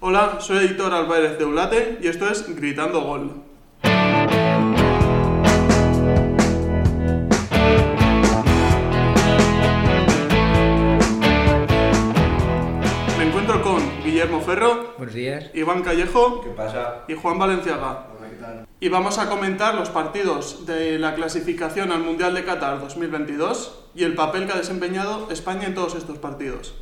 Hola, soy editor Álvarez de Ulate y esto es Gritando Gol. Me encuentro con Guillermo Ferro, Buenos días. Iván Callejo ¿Qué pasa? y Juan Valenciaga. Y vamos a comentar los partidos de la clasificación al Mundial de Qatar 2022 y el papel que ha desempeñado España en todos estos partidos.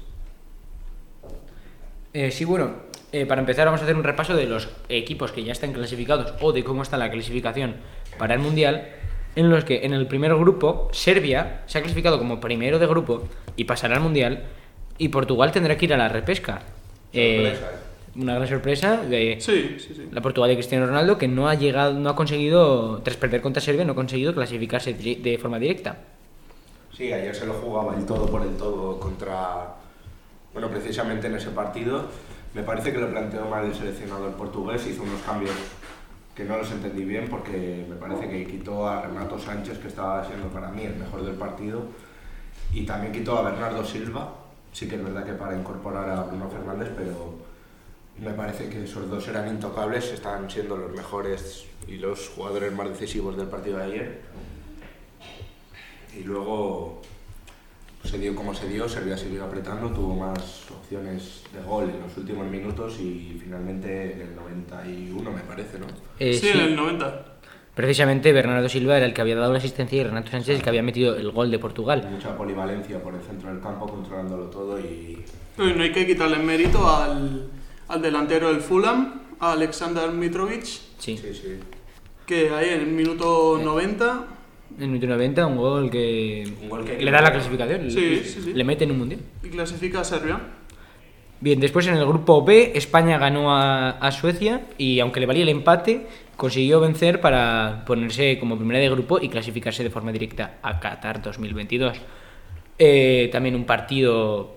Eh, sí, bueno, eh, para empezar vamos a hacer un repaso de los equipos que ya están clasificados o de cómo está la clasificación para el Mundial, en los que en el primer grupo Serbia se ha clasificado como primero de grupo y pasará al Mundial, y Portugal tendrá que ir a la repesca. Eh, Sorpresa, ¿eh? Una gran sorpresa de Sí, sí, sí. la Portugal de Cristiano Ronaldo que no ha llegado, no ha conseguido, tras perder contra Serbia, no ha conseguido clasificarse de forma directa. Sí, ayer se lo jugaba el todo por el todo contra. Bueno, precisamente en ese partido. Me parece que lo planteó mal el seleccionador portugués, hizo unos cambios que no los entendí bien porque me parece que quitó a Renato Sánchez, que estaba siendo para mí el mejor del partido, y también quitó a Bernardo Silva. Sí que es verdad que para incorporar a Bruno Fernández, pero me parece que esos dos eran intocables, están siendo los mejores y los jugadores más decisivos del partido de ayer. Y luego se dio como se dio, Serbia siguió apretando, tuvo más opciones de gol en los últimos minutos y finalmente en el 91 me parece, ¿no? Eh, sí, en el 90. Precisamente Bernardo Silva era el que había dado la asistencia y Renato Sánchez el que había metido el gol de Portugal. Mucha polivalencia por el centro del campo, controlándolo todo y No, y no hay que quitarle mérito al, al delantero del Fulham, a Alexander Mitrovic, Sí. sí, sí. que ahí en el minuto 90 En el minuto 90, un gol que, Un gol que- le da la clasificación. Sí, le, sí, sí. le mete en un mundial. y clasifica a Serbia. Bien, después en el grupo B, España ganó a, a Suecia y aunque le valía el empate, consiguió vencer para ponerse como primera de grupo y clasificarse de forma directa a Qatar 2022. Eh, también un partido.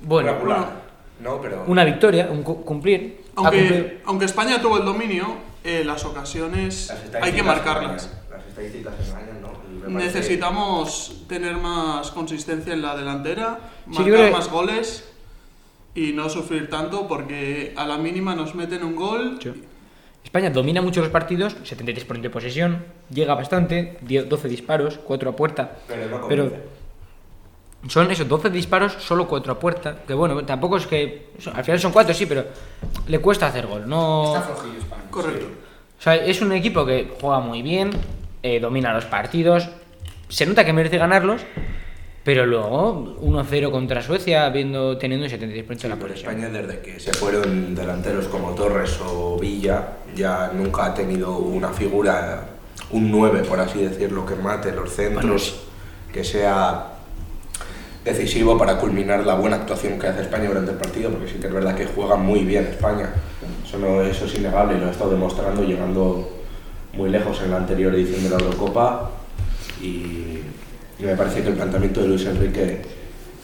Bueno. No, pero... una victoria, un cu- cumplir. Aunque España tuvo el dominio, eh, las ocasiones las hay que marcarlas. engañan, Las estadísticas engañan, ¿no? Y me parece- Necesitamos tener más consistencia en la delantera, Sí, marcar creo más goles y no sufrir tanto porque a la mínima nos meten un gol. España domina mucho los partidos, 73% de posesión, llega bastante, 10 12 disparos, 4 a puerta. Pero no Pero convence. Son esos 12 disparos, solo 4 a puerta. Que bueno, tampoco es que. Al final son 4, sí, pero le cuesta hacer gol. No. Está flojillo España. Correcto. O sea, es un equipo que juega muy bien, eh, domina los partidos, se nota que merece ganarlos, pero luego 1-0 contra Suecia, viendo, teniendo un 73% de la Pero posesión. España desde que se fueron delanteros como Torres o Villa ya nunca ha tenido una figura, un 9 por así decirlo, que mate los centros, Bueno, sí. que sea decisivo para culminar la buena actuación que hace España durante el partido, porque sí que es verdad que juega muy bien España, eso, no, eso es innegable lo ha estado demostrando llegando muy lejos en la anterior edición de la Eurocopa. Y, y me parece que el planteamiento de Luis Enrique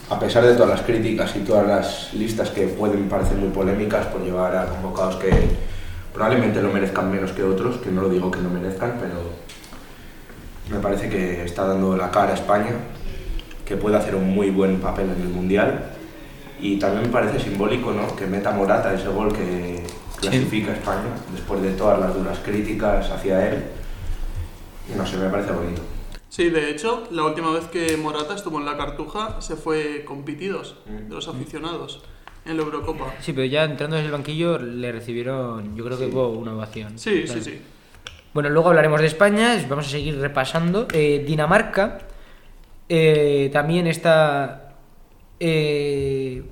a pesar de todas las críticas y todas las listas que pueden parecer muy polémicas por llevar a convocados que probablemente lo merezcan menos que otros, que no lo digo que no merezcan, pero me parece que está dando la cara a España, que puede hacer un muy buen papel en el Mundial. Y también me parece simbólico ¿no? que meta Morata ese gol que clasifica a España, después de todas las duras críticas hacia él. No sé, me parece bonito. Sí, de hecho, la última vez que Morata estuvo en la Cartuja se fue con pitidos de los aficionados en la Eurocopa. Sí, pero ya entrando desde el banquillo le recibieron, yo creo que Sí. hubo una ovación. Sí, sí, Claro. sí. Bueno, luego hablaremos de España, vamos a seguir repasando. Eh, Dinamarca eh, también está... Eh,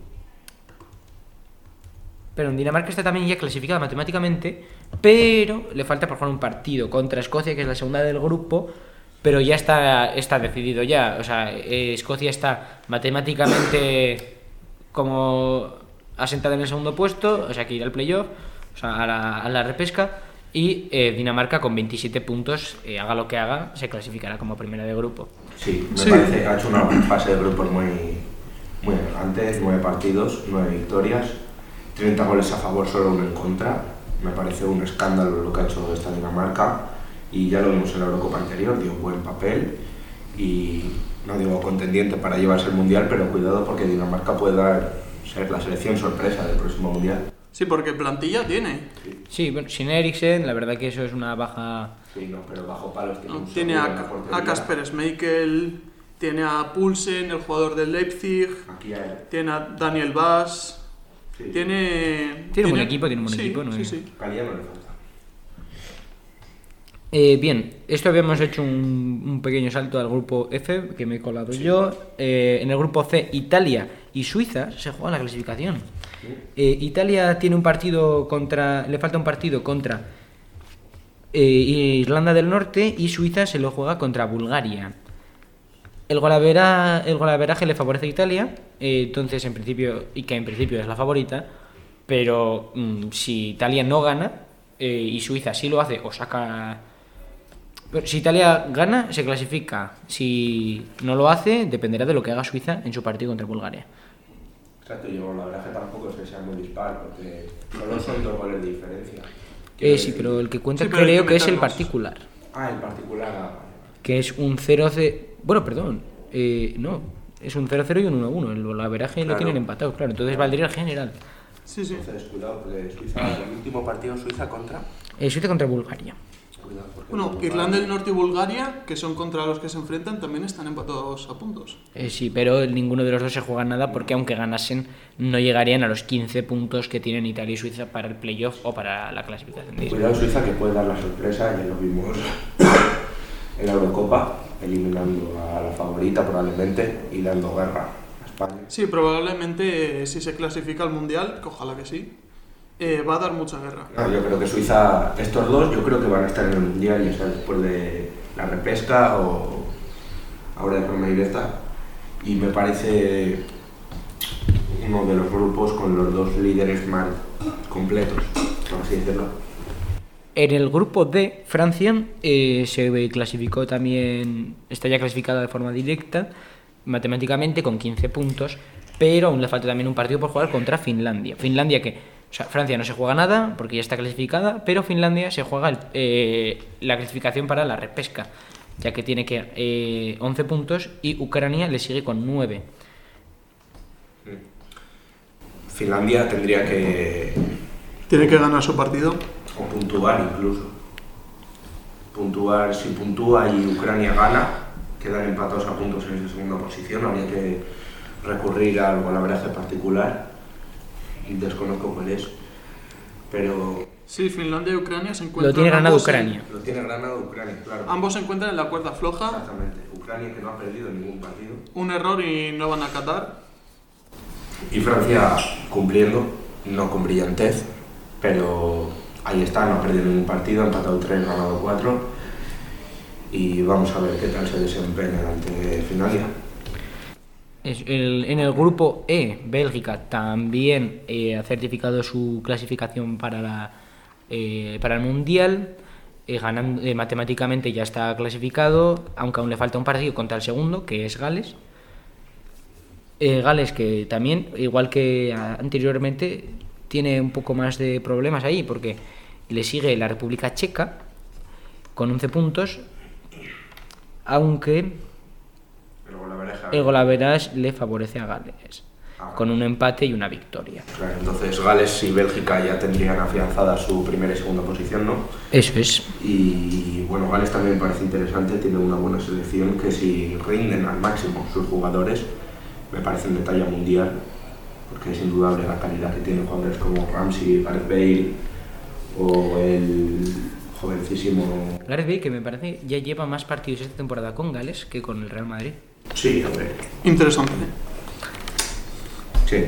pero en Dinamarca está también ya clasificada matemáticamente, pero le falta por jugar un partido contra Escocia, que es la segunda del grupo, pero ya está, está decidido ya. O sea, eh, Escocia está matemáticamente como asentada en el segundo puesto, o sea, que irá al playoff, o sea, a la, a la repesca. Y eh, Dinamarca con 27 puntos, eh, haga lo que haga, se clasificará como primera de grupo. Sí, me Sí. parece que ha hecho una fase de grupos muy, muy elegante, nueve partidos, nueve victorias, 30 goles a favor, solo uno en contra. Me parece un escándalo lo que ha hecho esta Dinamarca y ya lo vimos en la Eurocopa anterior, dio un buen papel y no digo contendiente para llevarse el Mundial, pero cuidado porque Dinamarca puede dar ser la selección sorpresa del próximo mundial. Sí, porque plantilla tiene. Sí, bueno, sin Eriksen, la verdad que eso es una baja. Sí, no, pero bajo palos tiene un Tiene a, a Kasper Schmeichel, tiene a Pulsen, el jugador del Leipzig, Aquí hay. tiene a Daniel Bass, Sí. tiene... Tiene un buen equipo, tiene un buen sí, equipo, ¿no? Sí, sí. Calidad no le falta. Eh, bien, esto habíamos hecho un, un pequeño salto al grupo F, que me he colado yo. Eh, en el grupo C, Italia y Suiza se juegan la clasificación. Eh, Italia tiene un partido contra. Le falta un partido contra eh, Irlanda del Norte y Suiza se lo juega contra Bulgaria. El, golavera, golaveraje le favorece a Italia, eh, entonces en principio, y que en principio es la favorita, pero mm, si Italia no gana y Suiza sí lo hace o saca... si Italia gana, se clasifica. Si no lo hace, dependerá de lo que haga Suiza en su partido contra Bulgaria. Exacto, yo la verdad que tampoco es que sea muy dispar, porque solo son dos goles de diferencia. Eh, sí, pero el que cuenta Sí, creo que que es el particular. Ah, en particular. ah, que es un 0-0. Bueno, perdón. eh, no, es un 0-0 y un 1-1. El golaveraje lo Claro. tienen empatado, claro. Entonces valdría el general. Sí, sí. Entonces, cuidado, porque Suiza, el último partido Suiza contra. Eh, Suiza contra Bulgaria. Cuidado, porque Bueno, Irlanda del Norte y Bulgaria, que son contra los que se enfrentan, también están empatados a puntos. Eh, sí, pero ninguno de los dos se juega nada porque aunque ganasen, no llegarían a los 15 puntos que tienen Italia y Suiza para el playoff o para la clasificación de Cuidado Suiza que puede dar la sorpresa, ya lo vimos en la Eurocopa, eliminando a la favorita probablemente y dando guerra a España. Sí, probablemente eh, si se clasifica al Mundial, que ojalá que sí, eh, va a dar mucha guerra. No, yo creo que Suiza, estos dos, yo creo que van a estar en el Mundial, ya sea después de la repesca o ahora de forma directa. Y me parece uno de los grupos con los dos líderes más completos, por así decirlo. En el grupo D, Francia eh, se clasificó también, está ya clasificada de forma directa, matemáticamente con 15 puntos, pero aún le falta también un partido por jugar contra Finlandia. Finlandia que, o sea, Francia no se juega nada porque ya está clasificada, pero Finlandia se juega el- eh, la clasificación para la repesca, ya que tiene que eh, 11 puntos y Ucrania le sigue con 9. Finlandia tendría que Tiene que ganar su partido. o puntuar incluso. Puntuar, si puntúa y Ucrania gana, quedan empatados a puntos en esa segunda posición, habría que recurrir al golaveraje particular, desconozco cuál es, pero Sí, Finlandia y Ucrania se encuentran. Lo tiene ganado en- Ucrania. lo tiene ganado Ucrania, claro. ambos se encuentran en la cuerda floja. Exactamente, Ucrania que no ha perdido ningún partido. Un error y no van a Qatar. Y Francia cumpliendo, no con brillantez, pero ahí está, no ha perdido ningún partido, ha empatado 3, ganado 4. Y vamos a ver qué tal se desempeña ante Finlandia. En el grupo E, Bélgica también eh, ha certificado su clasificación para, la, eh, para el Mundial. eh, ganando, matemáticamente ya está clasificado, aunque aún le falta un partido contra el segundo, que es Gales. Gales que también, igual que anteriormente, tiene un poco más de problemas ahí, porque le sigue la República Checa con 11 puntos, aunque El golaveras le favorece a Gales, Ah, con un empate y una victoria. Claro, entonces Gales y Bélgica ya tendrían afianzada su primera y segunda posición, ¿no? Eso es. Y bueno, Gales también parece interesante, tiene una buena selección que si rinden al máximo sus jugadores, me parecen de talla mundial, porque es indudable la calidad que tienen jugadores como Ramsey, Gareth Bale o el jovencísimo... Gareth Bale, que me parece ya lleva más partidos esta temporada con Gales que con el Real Madrid. Sí, hombre, Interesante. sí.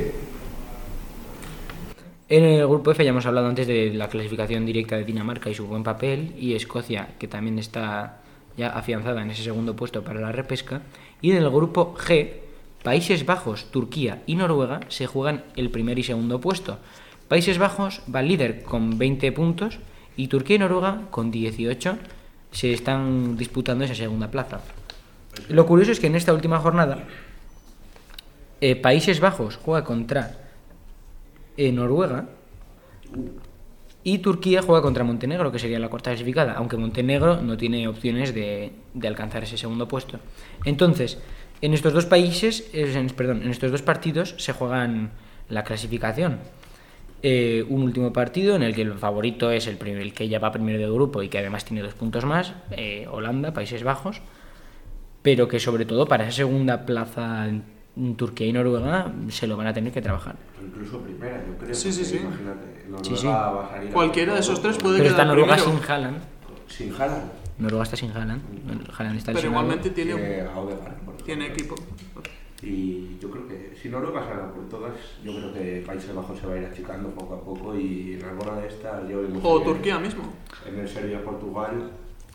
En el grupo F ya hemos hablado antes de la clasificación directa de Dinamarca y su buen papel, y Escocia, que también está ya afianzada en ese segundo puesto para la repesca. Y en el grupo G, Países Bajos, Turquía y Noruega se juegan el primer y segundo puesto. Países Bajos va líder con 20 puntos y Turquía y Noruega con 18 se están disputando esa segunda plaza. Lo curioso es que en esta última jornada eh, Países Bajos juega contra eh, Noruega y Turquía juega contra Montenegro, que sería la cuarta clasificada, aunque Montenegro no tiene opciones de, de alcanzar ese segundo puesto. Entonces, en estos dos países, perdón, en estos dos partidos se juegan la clasificación. Eh, un último partido en el que el favorito es el, primer, el que ya va primero de grupo y que además tiene dos puntos más, eh, Holanda, Países Bajos, pero que sobre todo para esa segunda plaza en Turquía y Noruega se lo van a tener que trabajar. Incluso primera, yo creo. Sí, sí, sí. Imagínate, Noruega Sí, Cualquiera de esos tres puede Pero está quedar Noruega primero. sin Haaland. Sin Haaland. Noruega está sin Haaland. Haaland está Pero igualmente tiene, Tiene equipo. Y yo creo que si Noruega sale por todas, yo creo que Países Bajos se va a ir achicando poco a poco y en alguna de estas yo O Turquía mismo. En el Serbia-Portugal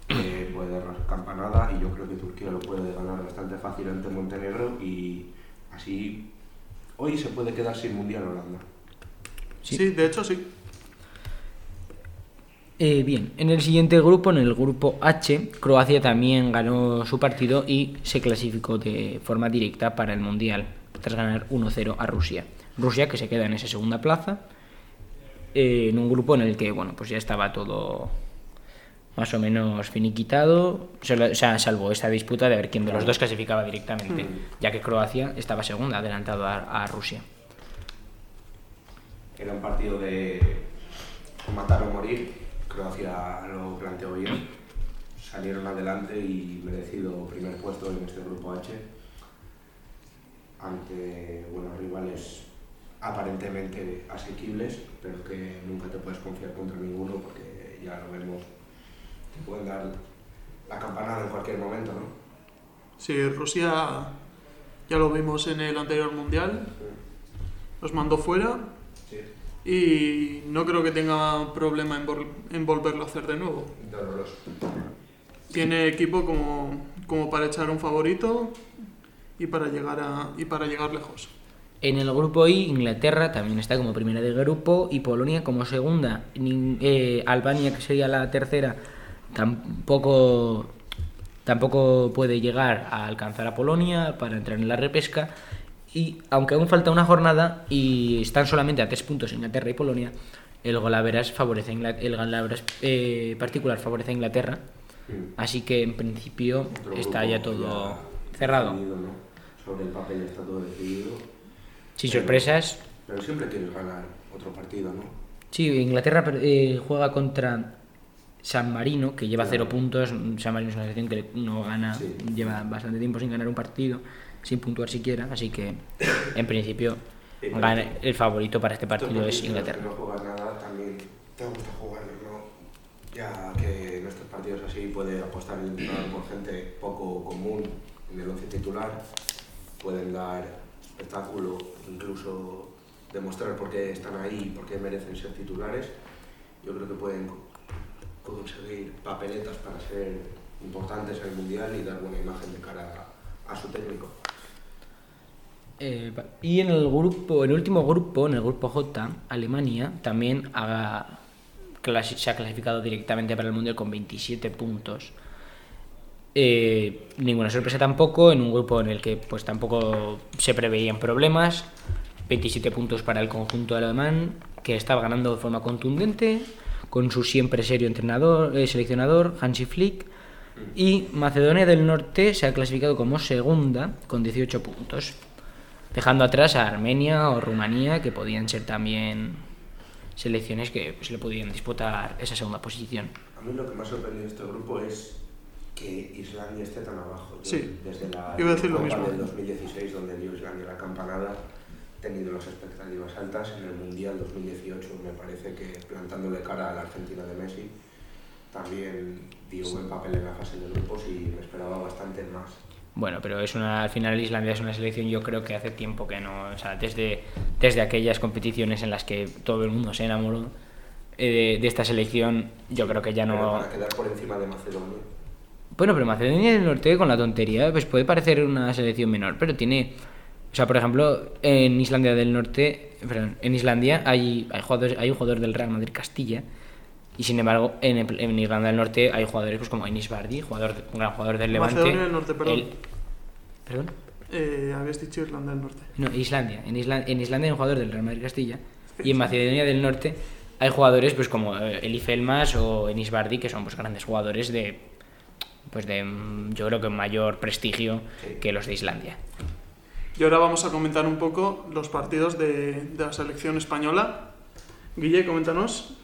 eh, puede dar la campanada y yo creo que Turquía lo puede ganar bastante fácil ante Montenegro y así hoy se puede quedar sin Mundial Holanda. Sí. Sí, de hecho sí. Eh, bien, en el siguiente grupo, en el grupo H, Croacia también ganó su partido y se clasificó de forma directa para el Mundial, tras ganar 1-0 a Rusia. Rusia que se queda en esa segunda plaza, eh, en un grupo en el que, bueno, pues ya estaba todo más o menos finiquitado, solo- o sea, salvo esta disputa de ver quién de los dos clasificaba directamente, ya que Croacia estaba segunda, adelantado a, a Rusia. Era un partido de matar o morir. Croacia lo planteó bien. Salieron adelante y merecido primer puesto en este grupo H. Ante buenos rivales aparentemente asequibles, pero que nunca te puedes confiar contra ninguno porque ya lo vemos. Te pueden dar la campanada en cualquier momento, ¿no? Sí, Rusia ya lo vimos en el anterior mundial. Los mandó fuera Sí, y no creo que tenga problema en, vol- en volverlo a hacer de nuevo. doloroso. Tiene equipo como, como para echar un favorito y para llegar a, y para llegar lejos. En el grupo I, Inglaterra también está como primera de grupo y Polonia como segunda. Nin- eh, Albania, que sería la tercera, tampoco, tampoco puede llegar a alcanzar a Polonia para entrar en la repesca. Y aunque aún falta una jornada y están solamente a tres puntos Inglaterra y Polonia, el golaveras favorece a el golaveras eh, particular favorece a Inglaterra. Mm. Así que en principio Otro está ya todo ya cerrado. definido, ¿no? Sobre el papel está todo decidido. Sin sorpresas, Pero siempre quieres ganar otro partido, ¿no? Sí, Inglaterra eh, juega contra San Marino, que lleva cero puntos. San Marino es una selección que no gana, Sí. lleva bastante tiempo sin ganar un partido, sin puntuar siquiera. Así que, en principio, pero- gana- el favorito para este partido es Inglaterra. no juegas nada, también te gusta jugarlos, ¿no? Ya que en estos partidos así puede apostar el entrenador por gente poco común en el once titular, pueden dar espectáculo, incluso demostrar por qué están ahí y por qué merecen ser titulares. Yo creo que pueden conseguir papeletas para ser importantes en el Mundial y dar buena imagen de cara a, su técnico. Eh, y en el grupo, el último grupo, en el grupo J, Alemania también ha se ha clasificado directamente para el Mundial con 27 puntos. Eh, ninguna sorpresa tampoco, en un grupo en el que pues tampoco se preveían problemas. 27 puntos para el conjunto alemán, que estaba ganando de forma contundente, con su siempre serio entrenador, eh, seleccionador, Hansi Flick. Y Macedonia del Norte se ha clasificado como segunda con 18 puntos, dejando atrás a Armenia o Rumanía, que podían ser también selecciones que pues, le podían disputar esa segunda posición. A mí lo que más sorprende de este grupo es que Islandia esté tan abajo. Yo, Sí, Desde la iba a decir lo mismo. del 2016, donde dio Islandia la campanada, tenido las expectativas altas. En el Mundial 2018 me parece que plantándole cara a la Argentina de Messi, también dio buen papel en la fase de grupos y me esperaba bastante más. Bueno, pero es una, al final Islandia es una selección yo creo que hace tiempo que no, o sea, desde, desde aquellas competiciones en las que todo el mundo se enamoró eh, de, de esta selección, yo creo que ya Pero no... para quedar por encima de Macedonia. Bueno, pero Macedonia del Norte con la tontería, pues puede parecer una selección menor, pero tiene... O sea, por ejemplo, en Islandia del Norte, perdón, en Islandia hay, hay, jugadores, hay un jugador del Real Madrid Castilla, y sin embargo, en, en Irlanda del Norte hay jugadores pues, como Enis Bardi, jugador, un gran jugador del Levante. Macedonia del Norte, perdón. el- ¿Perdón? Eh, habéis dicho Irlanda del Norte. No, Islandia. En, Isla- en Islandia hay un jugador del Real Madrid Castilla. Y en Macedonia del Norte hay jugadores pues como eh, Eli Felmas o Enis Bardi, que son pues grandes jugadores de pues de mm, yo creo que mayor prestigio que los de Islandia. Y ahora vamos a comentar un poco los partidos de, la selección española. Guille, coméntanos.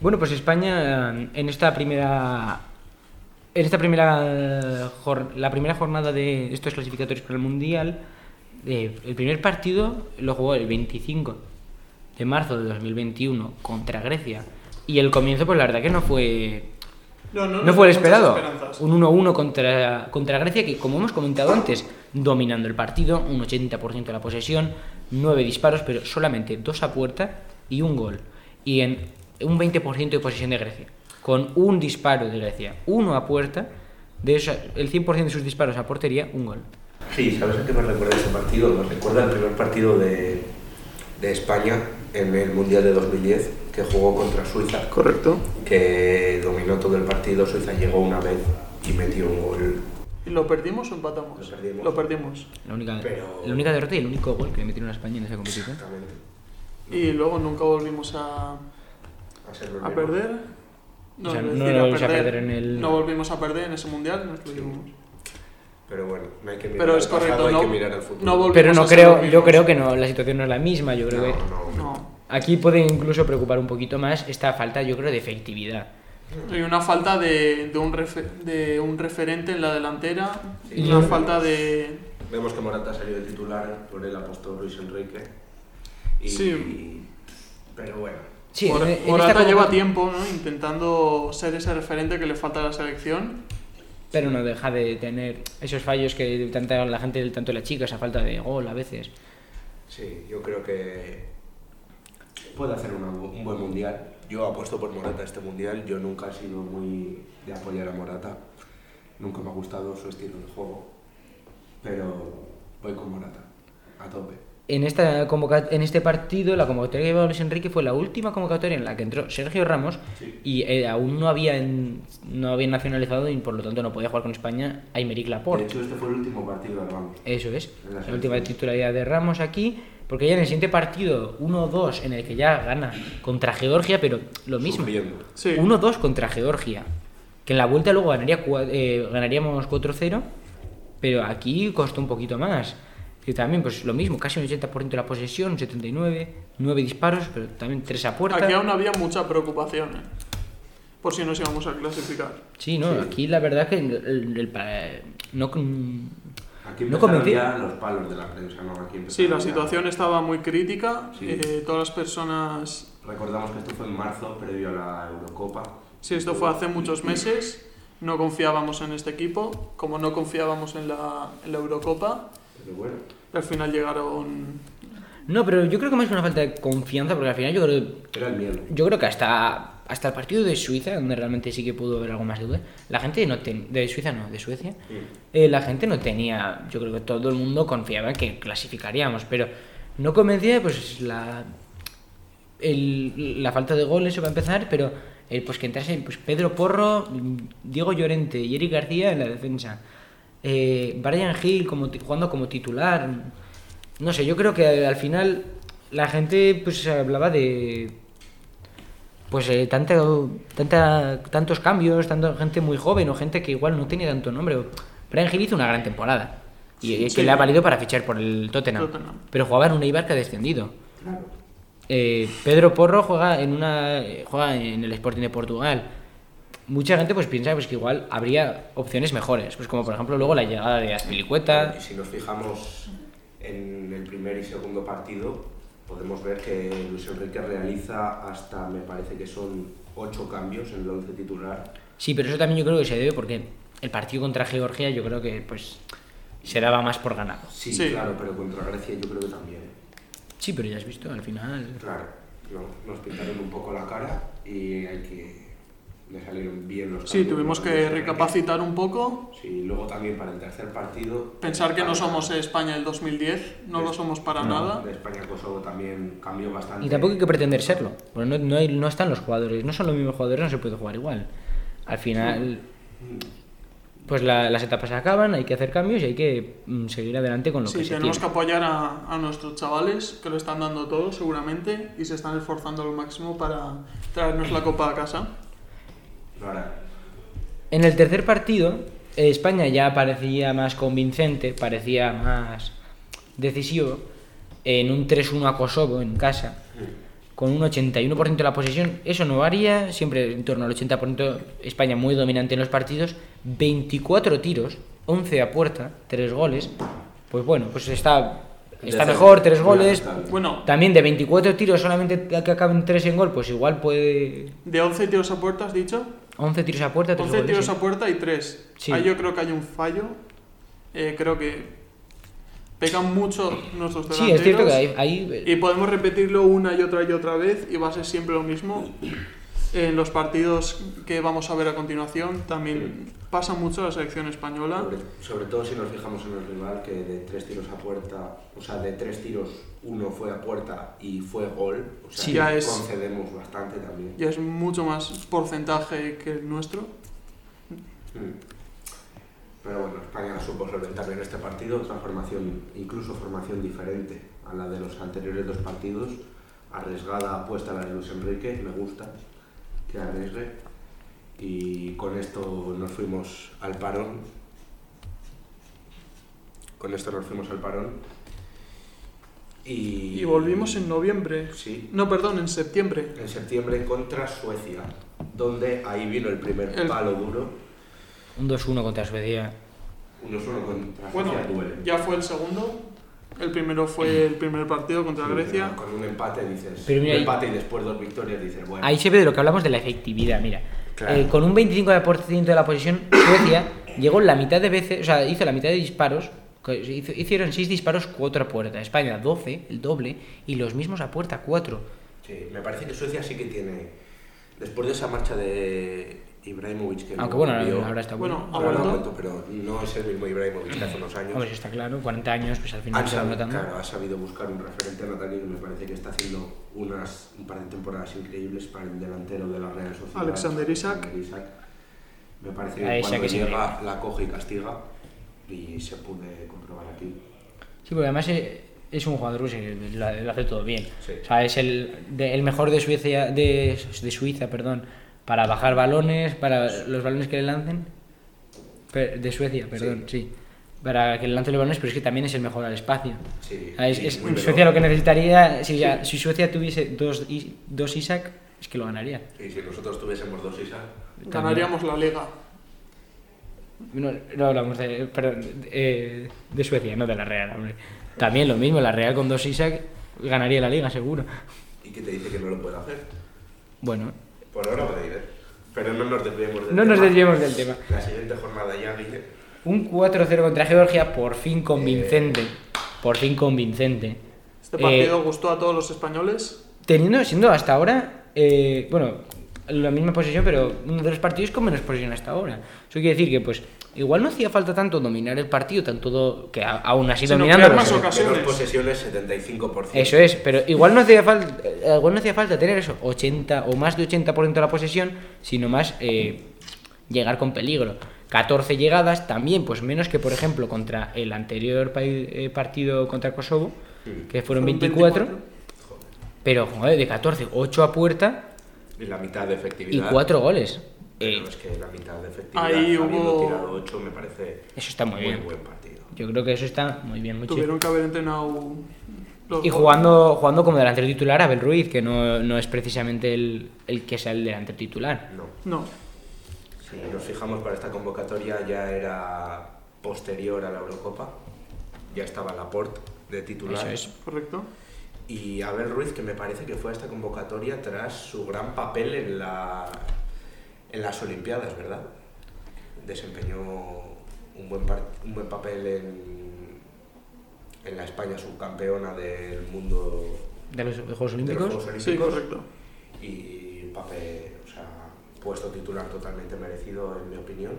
Bueno, pues España en esta primera en esta primera la primera jornada de estos clasificatorios para el mundial eh, el primer partido lo jugó el 25 de marzo de 2021 contra Grecia y el comienzo pues la verdad que no fue No, fue el esperado. Un 1-1 contra, contra Grecia que, como hemos comentado antes, dominando el partido, un 80% de la posesión, 9 disparos, pero solamente 2 a puerta y un gol. Y en un 20% de posesión de Grecia, con un disparo de Grecia, uno a puerta, de eso, el 100% de sus disparos a portería, un gol. Sí, ¿sabes a qué me recuerda ese partido? Me recuerda el primer partido de, de España en el Mundial de 2010, que jugó contra Suiza, Correcto. que dominó todo el partido, Suiza llegó una vez y metió un gol. ¿Y lo perdimos o empatamos? Lo perdimos. Lo perdimos. La única, Pero- la única derrota y el único gol que le metieron a España en esa competición. Exactamente. Y luego nunca volvimos a, A, perder. No, O sea, es no decir, lo volvimos a perder en el- no volvimos a perder en ese mundial, nos lo llevamos. Pero bueno, no hay que mirar Pero al es pasado, correcto, hay no, que mirar al futuro. no volvimos Pero no creo, yo creo que no, la situación no es la misma, yo creo que... Aquí puede incluso preocupar un poquito más esta falta, yo creo, de efectividad. Hay una falta de, de, un refe- de un referente en la delantera, Sí. una Y- falta de... Vemos que Morata salió de titular, por él apostó Luis Enrique. Y, Sí. Pero bueno, Sí, Mor- en- en Morata esta lleva tiempo ¿no? intentando ser ese referente que le falta a la selección. Pero no deja de tener esos fallos que tanta la gente, tanto la chica, esa falta de gol a veces. sí, yo creo que puede hacer una un buen mundial. Yo apuesto por Morata este mundial. Yo nunca he sido muy de apoyar a Morata. Nunca me ha gustado su estilo de juego. Pero voy con Morata, a tope. En, esta en este partido, la convocatoria que llevaba Luis Enrique fue la última convocatoria en la que entró Sergio Ramos Sí. y eh, aún no había, en- no había nacionalizado y por lo tanto no podía jugar con España De Laporte. hecho, este fue el último partido de Ramos. Eso es, la la última titularidad de Ramos aquí, porque ya en el siguiente partido 1-2 en el que ya gana contra Georgia, pero lo mismo. Sufriendo. Sí. 1-2 contra Georgia. Que en la vuelta luego ganaría, eh, ganaríamos 4-0, pero aquí costó un poquito más. Y también, pues lo mismo, casi un 80% de la posesión, un 79, 9 disparos, pero también 3 a puerta. Aquí aún había mucha preocupación ¿eh? por si nos íbamos a clasificar. Sí, no, Sí. aquí la verdad que el, el- el no, con- Aquí no ya los palos de la prensa, ¿no? Aquí Sí, la ya- situación estaba muy crítica. Sí. eh, todas las personas... Recordamos que esto fue en marzo, previo a la Eurocopa. Sí, esto fue hace muchos meses. No confiábamos en este equipo, como no confiábamos en la, en la Eurocopa. Pero bueno, Y al final llegaron... No, pero yo creo que más que una falta de confianza, porque al final yo creo, era el miedo. yo creo que hasta, hasta el partido de Suiza, donde realmente sí que pudo haber algo más de duda, la gente no ten- de Suiza no, de Suecia, eh, la gente no tenía, yo creo que todo el mundo confiaba en que clasificaríamos, pero no convencía pues la, el- la falta de goles eso va a empezar, pero eh, pues que entrase pues, Pedro Porro, mm, Diego Llorente y Eric García en la defensa. Eh, Brian Hill como, jugando como titular. No sé, yo creo que al final la gente pues hablaba de pues eh, tanta, tanta, tantos cambios, tanta gente muy joven o gente que igual no tenía tanto nombre. Brian Hill hizo una gran temporada y que Sí. le ha valido para fichar por el Tottenham. Tottenham. Pero jugaba en un Eibar que ha descendido. Claro. Eh, Pedro Porro juega en una juega en el Sporting de Portugal. Mucha gente pues piensa pues, que igual habría opciones mejores, pues como por ejemplo luego la llegada de Azpilicueta. Y si nos fijamos en el primer y segundo partido, podemos ver que Luis Enrique realiza hasta, me parece que son ocho cambios en el once titular. Sí, pero eso también yo creo que se debe porque el partido contra Georgia yo creo que pues se daba más por ganado. Sí, Sí. claro, pero contra Grecia yo creo que también. Sí, pero ya has visto, al final. Claro, no, nos pintaron un poco la cara y hay que... Le salieron bien los Sí, tuvimos que recapacitar un poco, Sí, luego también para el tercer partido... pensar que no somos España del 2010, no lo somos para No. nada. De España-Kosovo también cambió bastante. Y tampoco hay que pretender serlo, porque no, no, hay- no están los jugadores, no son los mismos jugadores, no se puede jugar igual. Al final, pues la- las etapas se acaban, hay que hacer cambios y hay que mm, seguir adelante con lo Sí, que se tenemos que tiene. apoyar a, a nuestros chavales, que lo están dando todo seguramente, y se están esforzando lo máximo para traernos la copa a casa. En el tercer partido, eh, España ya parecía más convincente, parecía más decisivo en un 3-1 a Kosovo en casa, con un 81% de la posesión. Eso no varía, siempre en torno al 80%. España muy dominante en los partidos. 24 tiros, 11 a puerta, 3 goles. Pues bueno, pues está, está mejor, 3 muy goles. Bueno, También de 24 tiros solamente que acaben 3 en gol, pues igual puede... de 11 tiros a puerta, has dicho. 11 tiros a puerta, 3 11 goles. tiros sí. a puerta y 3. Sí. Ahí yo creo que hay un fallo. Eh, creo que pegan mucho nuestros Sí, delanteros. es cierto que hay... hay- Y podemos repetirlo una y otra y otra vez y va a ser siempre lo mismo. En los partidos que vamos a ver a continuación también pasa mucho la selección española. Sobre, sobre todo si nos fijamos en el rival, que de tres tiros a puerta, o sea, de tres tiros, uno fue a puerta y fue gol. O sea, Sí, ya es- concedemos bastante también. Ya es mucho más porcentaje que el nuestro. Mm. Pero bueno, España supo solventar en este partido otra formación, incluso formación diferente a la de los anteriores dos partidos. Arriesgada apuesta la de Luis Enrique, me gusta que arriesgue. Y con esto nos fuimos al parón. Con esto nos fuimos al parón. Y, Y volvimos en noviembre. Sí, No, perdón, en septiembre. en septiembre contra Suecia, donde ahí vino el primer El- palo duro. Un 2-1 contra Suecia. 1-1 contra Bueno, Suecia duele. ya fue el segundo. El primero fue el primer partido contra Sí, Grecia. Con un empate dices. Pero mira, un empate y después dos victorias dices, bueno. Ahí se ve de lo que hablamos de la efectividad, mira. Claro. Eh, con un 25% de la posesión, Suecia llegó la mitad de veces, o sea, hizo la mitad de disparos, que hizo- hicieron 6 disparos, 4 a puerta. España 12, el doble, y los mismos a puerta 4. Sí, me parece que Suecia sí que tiene. Después de esa marcha de Ibrahimovic que Aunque no bueno, volvió, ahora está Bueno, bueno. ha ahora no cuento, pero no es el mismo Ibrahimovic que hace unos años. Hombre, está claro, 40 años, pues al final Han se sabido, notando. claro, ha sabido buscar un referente natalio que me parece que está haciendo unas, un par de temporadas increíbles para el delantero de la Real Sociedad. Alexander Isak. Alexander Isak. Me parece A que cuando es llega la coge y castiga y se puede comprobar aquí. Sí, porque además eh, es un jugador que lo, hace todo bien. Sí. O sea, es el, de- el mejor de Suecia, de, de Suiza, perdón, para bajar balones, para los balones que le lancen. De Suecia, perdón, sí. Para que le lancen los balones, pero es que también es el mejor al espacio. Sí, es, es- veloz. Suecia lo que necesitaría, si, ya- si Suecia tuviese dos, dos Isaac, es que lo ganaría. Y si nosotros tuviésemos dos Isak, Ganaríamos la liga. No, no hablamos de, perdón, eh, de Suecia, no de la Real, hombre. También lo mismo, la Real con dos Isaac ganaría la liga, seguro. ¿y qué te dice que no lo puede hacer? Bueno, Por ahora puede ir, ¿eh? Pero no nos desviemos del no tema. nos desviemos del tema. La siguiente jornada ya, Guille. Un 4-0 contra Georgia, por fin convincente. Por fin convincente. Este Eh, partido gustó a todos los españoles. Teniendo, siendo hasta ahora, eh, bueno, la misma posesión, pero uno de los partidos con menos posesión hasta ahora. Eso quiere decir que, pues, igual no hacía falta tanto dominar el partido, tanto todo, que a- aún así dominando. más ocasiones. Posesiones, 75%. Eso es, pero igual no hacía falta, eh, igual no hacía falta tener eso, 80 o más de 80% de la posesión, sino más eh, llegar con peligro. 14 llegadas, también, pues menos que por ejemplo contra el anterior eh, partido contra Kosovo, que fueron Fueron 24, pero joder, de 14, 8 a puerta la mitad de y efectividad. 4 goles. Pero Eh, es que la mitad de efectividad, Ahí habiendo hubo- tirado 8, me parece eso está muy bien. buen partido. Yo creo que eso está muy bien, muy. Tuvieron que haber entrenado. los Y jugando, jugando como delantero titular Abel Ruiz, que no, no es precisamente el, el que sea el delantero titular. No. No. Si nos fijamos para esta convocatoria ya era posterior a la Eurocopa. Ya estaba Laporte de titular. Eso es. Correcto. Y Abel Ruiz, que me parece que fue a esta convocatoria tras su gran papel en, la, en las Olimpiadas, ¿verdad? Desempeñó un buen, par- un buen papel en, en la España subcampeona del mundo De los Juegos de los Olímpicos. Juegos Sí, Olímpicos. correcto. y papel, o sea, puesto titular totalmente merecido en mi opinión.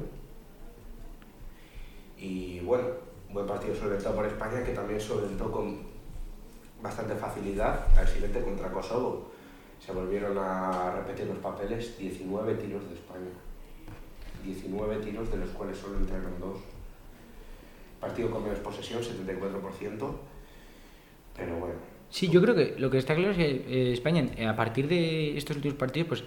Y bueno, un buen partido solventado por España que también solventó con bastante facilidad al siguiente contra Kosovo. Se volvieron a repetir los papeles, 19 tiros de España. 19 tiros, de los cuales solo entraron dos. Partido con menos posesión, 74%. Pero bueno, Sí, yo creo que lo que está claro es que eh, España, eh, a partir de estos últimos partidos, pues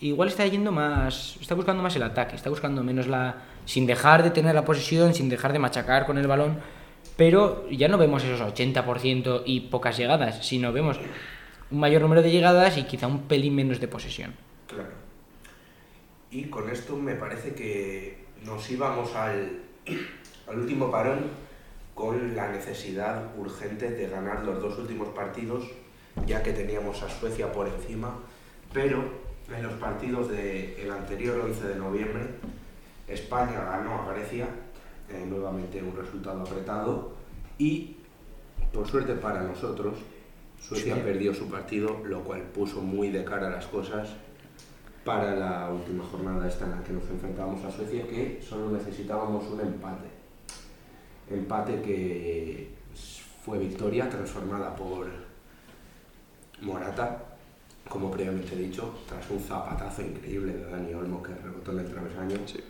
igual está yendo más, está buscando más el ataque, está buscando menos la, sin dejar de tener la posesión, sin dejar de machacar con el balón, pero ya no vemos esos 80% y pocas llegadas, sino vemos un mayor número de llegadas y quizá un pelín menos de posesión. Claro. Y con esto me parece que nos íbamos al, al último parón con la necesidad urgente de ganar los dos últimos partidos, ya que teníamos a Suecia por encima, pero en los partidos del anterior 11 de noviembre, España ganó a Grecia, eh, nuevamente un resultado apretado, y por suerte para nosotros, Suecia Sí. perdió su partido, lo cual puso muy de cara las cosas para la última jornada esta en la que nos enfrentábamos a Suecia, que solo necesitábamos un empate. Empate que fue victoria transformada por Morata, como previamente dicho, tras un zapatazo increíble de Dani Olmo que rebotó en el travesaño. Sí.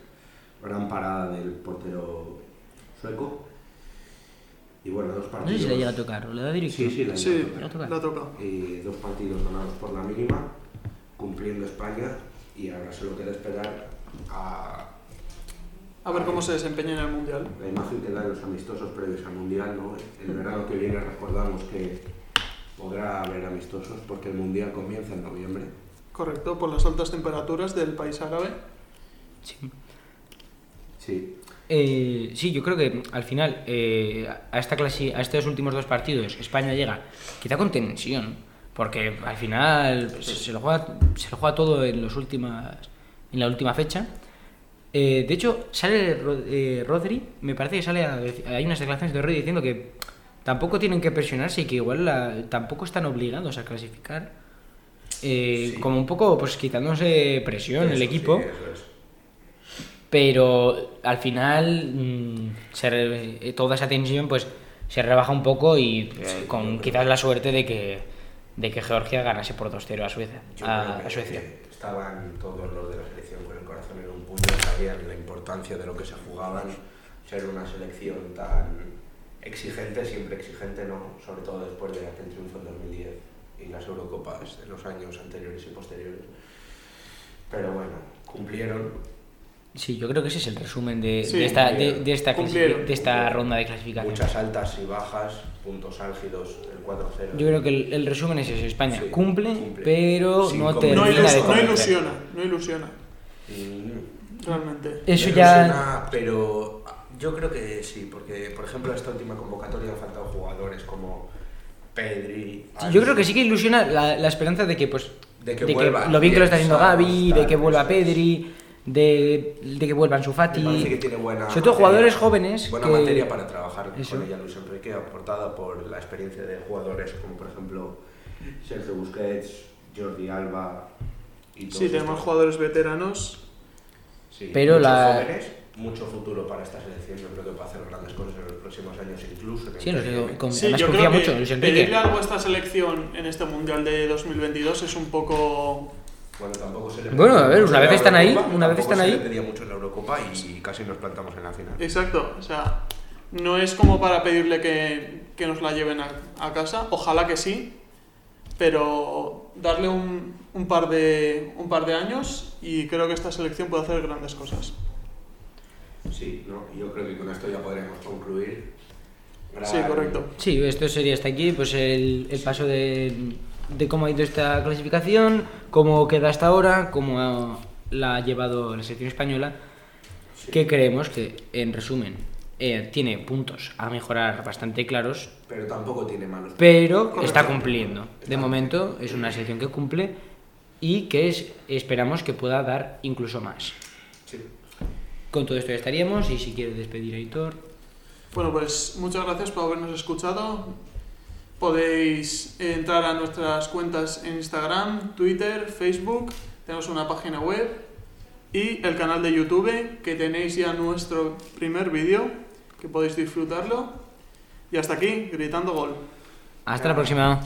Gran parada del portero sueco. Y bueno, dos No sé partidos. si le llega a tocar, o le da dirección. Sí, sí, le Sí, llega a tocar. la toca. Eh, dos partidos ganados por la mínima, cumpliendo España, y ahora solo queda esperar a A ver cómo se desempeña en el Mundial. la imagen que dan los amistosos previos al Mundial. ¿no? El verano que viene recordamos que podrá haber amistosos porque el Mundial comienza en noviembre. Correcto, por las altas temperaturas del país árabe. Sí. Sí, Eh, sí, yo creo que al final eh, a, esta clase, a estos últimos dos partidos España llega quizá con tensión, porque al final se, se lo, juega, se lo juega todo en, los últimas, en la última fecha. Eh, de hecho, sale eh, Rodri, me parece que sale a hay unas declaraciones de Rodri diciendo que tampoco tienen que presionarse y que igual la- tampoco están obligados a clasificar. Eh, Sí. Como un poco pues quitándose presión el equipo. sí, eso es. Pero al final mm, se eh, toda esa tensión pues se rebaja un poco y eh, Sí, con quizás la suerte de que, de que Georgia ganase por 2-0 a Suecia. A, a Suecia. Estaban todos los de la selección con el corazón en un puño, sabían la importancia de lo que se jugaban, ser una selección tan exigente, siempre exigente, ¿no? Sobre todo después de aquel triunfo en 2010 y las Eurocopas de los años anteriores y posteriores. Pero bueno, cumplieron. Sí, yo creo que ese es el resumen de, Sí, de esta, de, de esta, de esta ronda de clasificación. Muchas altas y bajas, puntos álgidos, el 4-0. Yo creo que el, el resumen es eso, España Sí, cumple, cumple. pero Sin no termina ilus- de no ilusiona, no ilusiona, Mm, realmente. Eso ya... ilusiona, pero yo creo que sí, porque por ejemplo en esta última convocatoria han faltado jugadores como Pedri. Sí, Yo creo que sí que ilusiona la, la esperanza de que, pues, De que vuelva lo bien que lo está haciendo Gaby, de que vuelva. Pedri, de, de que vuelvan Me Sufati. parece que tiene buena Sobre todo materia- jugadores jóvenes Buena que- materia para trabajar Eso. con ella Luis Enrique, aportada por la experiencia de jugadores como por ejemplo Sergio Busquets, Jordi Alba y todos Sí, tenemos estos. jugadores veteranos. Sí, Pero muchos la- jóvenes, mucho futuro para esta selección. Yo creo que puede hacer grandes cosas en los próximos años, incluso. en el Sí, no con- Sí, además yo confía creo que mucho en Luis Enrique. pedirle algo a esta selección en este Mundial de 2022 es un poco... Bueno, tampoco se le Bueno, a ver, una vez están ahí, una vez están se ahí. le pedía mucho en la Eurocopa y casi nos plantamos en la final. Exacto, o sea, no es como para pedirle que, que nos la lleven a, a casa, ojalá que sí, pero darle un, un par de, un par de años y creo que esta selección puede hacer grandes cosas. Sí, ¿no? Yo creo que con esto ya podremos concluir. Gran- Sí, correcto. Sí, esto sería hasta aquí, pues el, el paso de, de cómo ha ido esta clasificación, cómo queda hasta ahora, cómo ha- la ha llevado la selección española, Sí. que creemos que, en resumen, eh, tiene puntos a mejorar bastante claros, Pero tampoco tiene malos. pero está cumpliendo. De momento es una selección que cumple y que es- esperamos que pueda dar incluso más. Sí. Con todo esto ya estaríamos y si quiere despedir a Hitor. Bueno, pues muchas gracias por habernos escuchado. Podéis entrar a nuestras cuentas en Instagram, Twitter, Facebook. Tenemos una página web y el canal de YouTube que tenéis ya nuestro primer vídeo que podéis disfrutarlo. Y hasta aquí, gritando gol. Hasta la próxima.